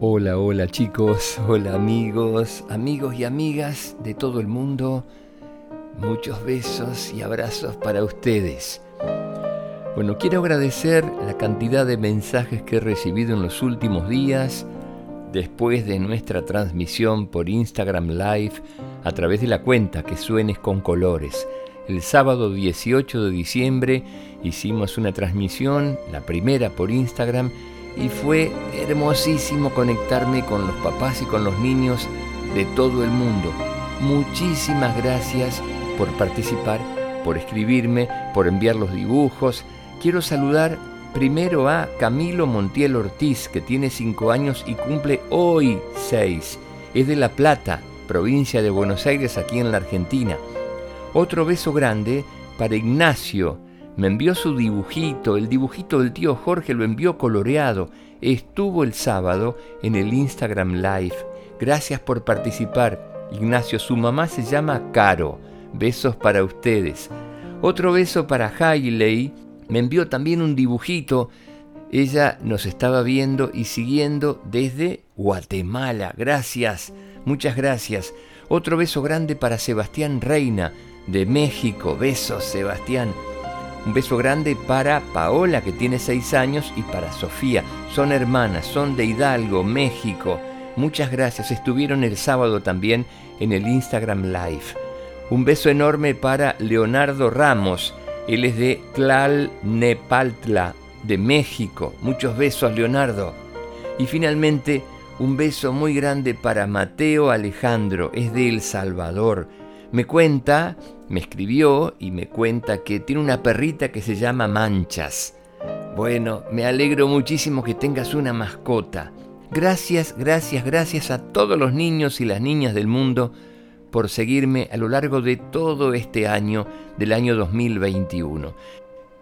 Hola, hola chicos, hola amigos, amigos y amigas de todo el mundo. Muchos besos y abrazos para ustedes. Bueno, quiero agradecer la cantidad de mensajes que he recibido en los últimos días después de nuestra transmisión por Instagram Live a través de la cuenta que suenes con colores. El sábado 18 de diciembre hicimos una transmisión, la primera por Instagram, y fue hermosísimo conectarme con los papás y con los niños de todo el mundo. Muchísimas gracias por participar, por escribirme, por enviar los dibujos. Quiero saludar primero a Camilo Montiel Ortiz, que tiene 5 años y cumple hoy 6. Es de La Plata, provincia de Buenos Aires, aquí en la Argentina. Otro beso grande para Ignacio, me envió su dibujito, el dibujito del tío Jorge lo envió coloreado. Estuvo el sábado en el Instagram Live. Gracias por participar. Ignacio, su mamá se llama Caro. Besos para ustedes. Otro beso para Hailey. Me envió también un dibujito. Ella nos estaba viendo y siguiendo desde Guatemala. Gracias, muchas gracias. Otro beso grande para Sebastián Reina de México. Besos, Sebastián. Un beso grande para Paola, que tiene seis años, y para Sofía. Son hermanas, son de Hidalgo, México. Muchas gracias. Estuvieron el sábado también en el Instagram Live. Un beso enorme para Leonardo Ramos. Él es de Tlalnepaltla, de México. Muchos besos, Leonardo. Y finalmente, un beso muy grande para Mateo Alejandro. Es de El Salvador. Me cuenta me escribió y me cuenta que tiene una perrita que se llama Manchas. Bueno, me alegro muchísimo que tengas una mascota. Gracias, gracias, gracias a todos los niños y las niñas del mundo por seguirme a lo largo de todo este año del año 2021.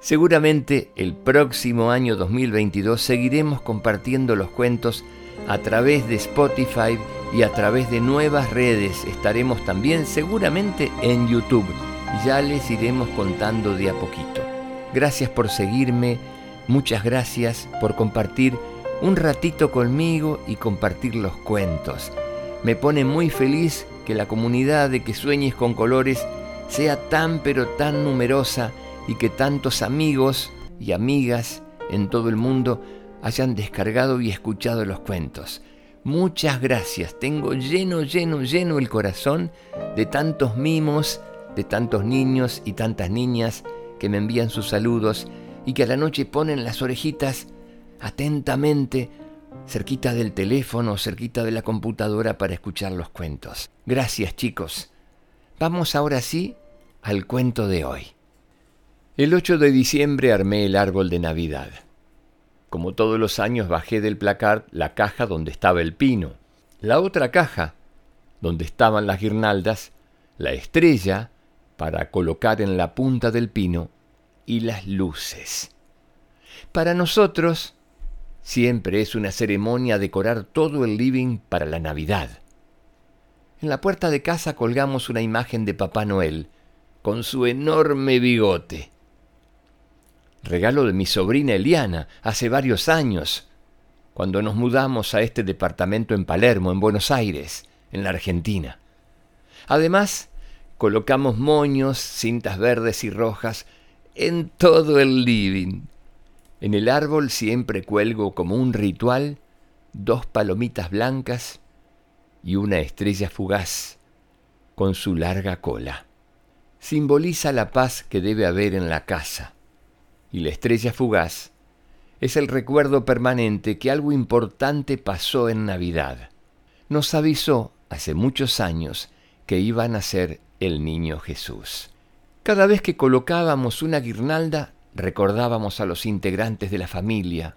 Seguramente el próximo año 2022 seguiremos compartiendo los cuentos a través de Spotify y a través de nuevas redes. Estaremos también seguramente en YouTube. Ya les iremos contando de a poquito. Gracias por seguirme, muchas gracias por compartir un ratito conmigo y compartir los cuentos. Me pone muy feliz que la comunidad de que sueñes con colores sea tan pero tan numerosa y que tantos amigos y amigas en todo el mundo hayan descargado y escuchado los cuentos. Muchas gracias, tengo lleno, lleno, lleno el corazón de tantos mimos, de tantos niños y tantas niñas que me envían sus saludos y que a la noche ponen las orejitas atentamente cerquita del teléfono, cerquita de la computadora para escuchar los cuentos. Gracias chicos. Vamos ahora sí al cuento de hoy. El 8 de diciembre armé el árbol de Navidad. Como todos los años bajé del placar la caja donde estaba el pino, la otra caja donde estaban las guirnaldas, la estrella para colocar en la punta del pino y las luces. Para nosotros siempre es una ceremonia decorar todo el living para la Navidad. En la puerta de casa colgamos una imagen de Papá Noel con su enorme bigote regalo de mi sobrina Eliana hace varios años, cuando nos mudamos a este departamento en Palermo, en Buenos Aires, en la Argentina. Además, colocamos moños, cintas verdes y rojas en todo el living. En el árbol siempre cuelgo como un ritual dos palomitas blancas y una estrella fugaz con su larga cola. Simboliza la paz que debe haber en la casa y la estrella fugaz es el recuerdo permanente que algo importante pasó en Navidad. Nos avisó hace muchos años que iba a nacer el niño Jesús. Cada vez que colocábamos una guirnalda, recordábamos a los integrantes de la familia,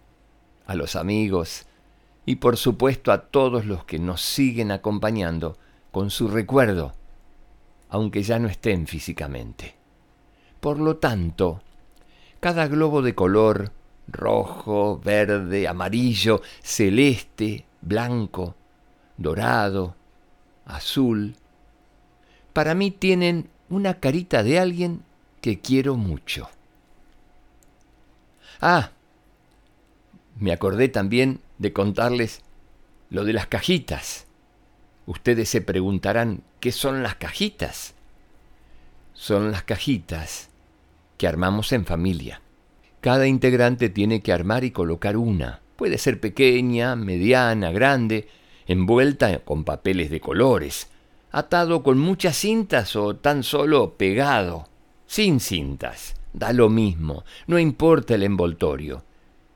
a los amigos y por supuesto a todos los que nos siguen acompañando con su recuerdo, aunque ya no estén físicamente. Por lo tanto, cada globo de color, rojo, verde, amarillo, celeste, blanco, dorado, azul, para mí tienen una carita de alguien que quiero mucho. Ah, me acordé también de contarles lo de las cajitas. Ustedes se preguntarán, ¿qué son las cajitas? Son las cajitas que armamos en familia. Cada integrante tiene que armar y colocar una. Puede ser pequeña, mediana, grande, envuelta con papeles de colores, atado con muchas cintas o tan solo pegado, sin cintas. Da lo mismo, no importa el envoltorio,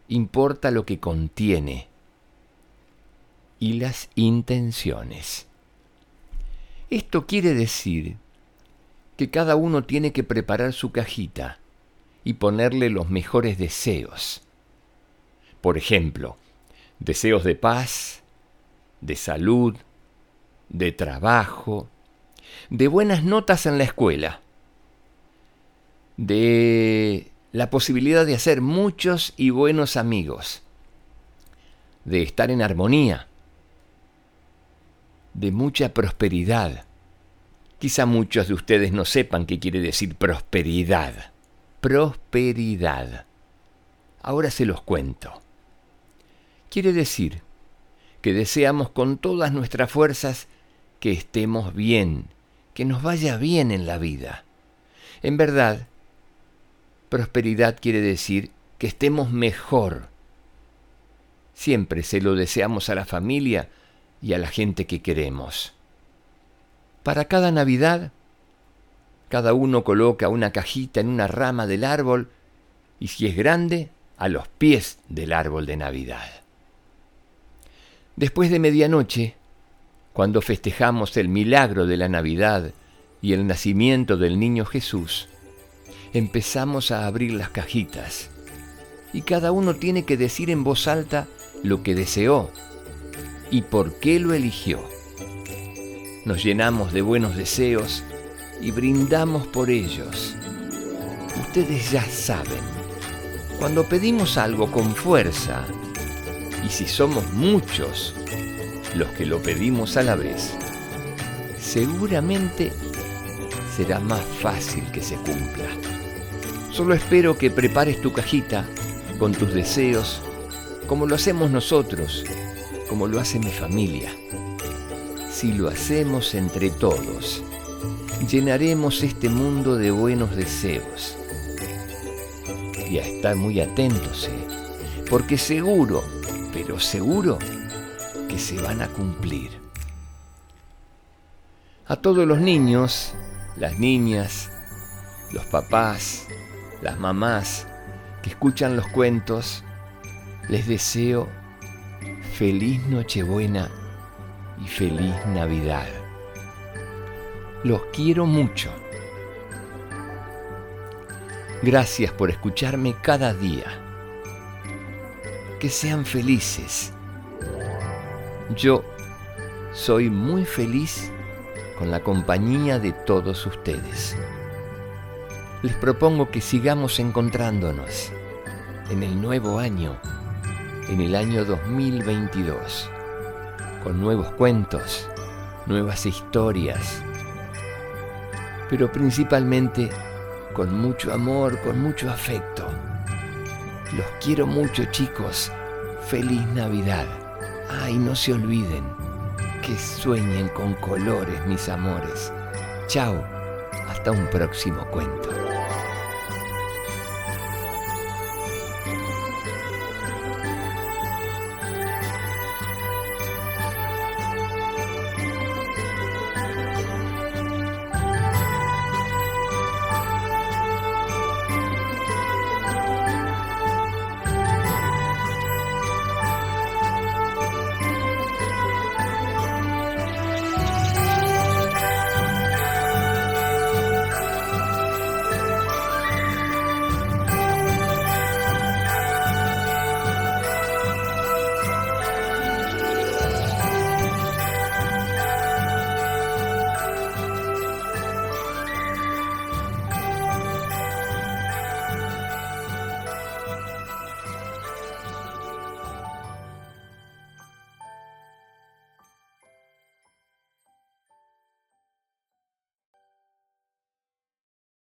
importa lo que contiene y las intenciones. Esto quiere decir que cada uno tiene que preparar su cajita y ponerle los mejores deseos. Por ejemplo, deseos de paz, de salud, de trabajo, de buenas notas en la escuela, de la posibilidad de hacer muchos y buenos amigos, de estar en armonía, de mucha prosperidad. Quizá muchos de ustedes no sepan qué quiere decir prosperidad. Prosperidad. Ahora se los cuento. Quiere decir que deseamos con todas nuestras fuerzas que estemos bien, que nos vaya bien en la vida. En verdad, prosperidad quiere decir que estemos mejor. Siempre se lo deseamos a la familia y a la gente que queremos. Para cada Navidad, cada uno coloca una cajita en una rama del árbol y si es grande, a los pies del árbol de Navidad. Después de medianoche, cuando festejamos el milagro de la Navidad y el nacimiento del niño Jesús, empezamos a abrir las cajitas y cada uno tiene que decir en voz alta lo que deseó y por qué lo eligió. Nos llenamos de buenos deseos y brindamos por ellos. Ustedes ya saben, cuando pedimos algo con fuerza, y si somos muchos los que lo pedimos a la vez, seguramente será más fácil que se cumpla. Solo espero que prepares tu cajita con tus deseos, como lo hacemos nosotros, como lo hace mi familia. Si lo hacemos entre todos, llenaremos este mundo de buenos deseos. Y a estar muy atentos, ¿eh? porque seguro, pero seguro, que se van a cumplir. A todos los niños, las niñas, los papás, las mamás que escuchan los cuentos, les deseo feliz Nochebuena y feliz Navidad. Los quiero mucho. Gracias por escucharme cada día. Que sean felices. Yo soy muy feliz con la compañía de todos ustedes. Les propongo que sigamos encontrándonos en el nuevo año, en el año 2022, con nuevos cuentos, nuevas historias, pero principalmente con mucho amor, con mucho afecto. Los quiero mucho chicos. Feliz Navidad. Ay, no se olviden que sueñen con colores, mis amores. Chao. Hasta un próximo cuento.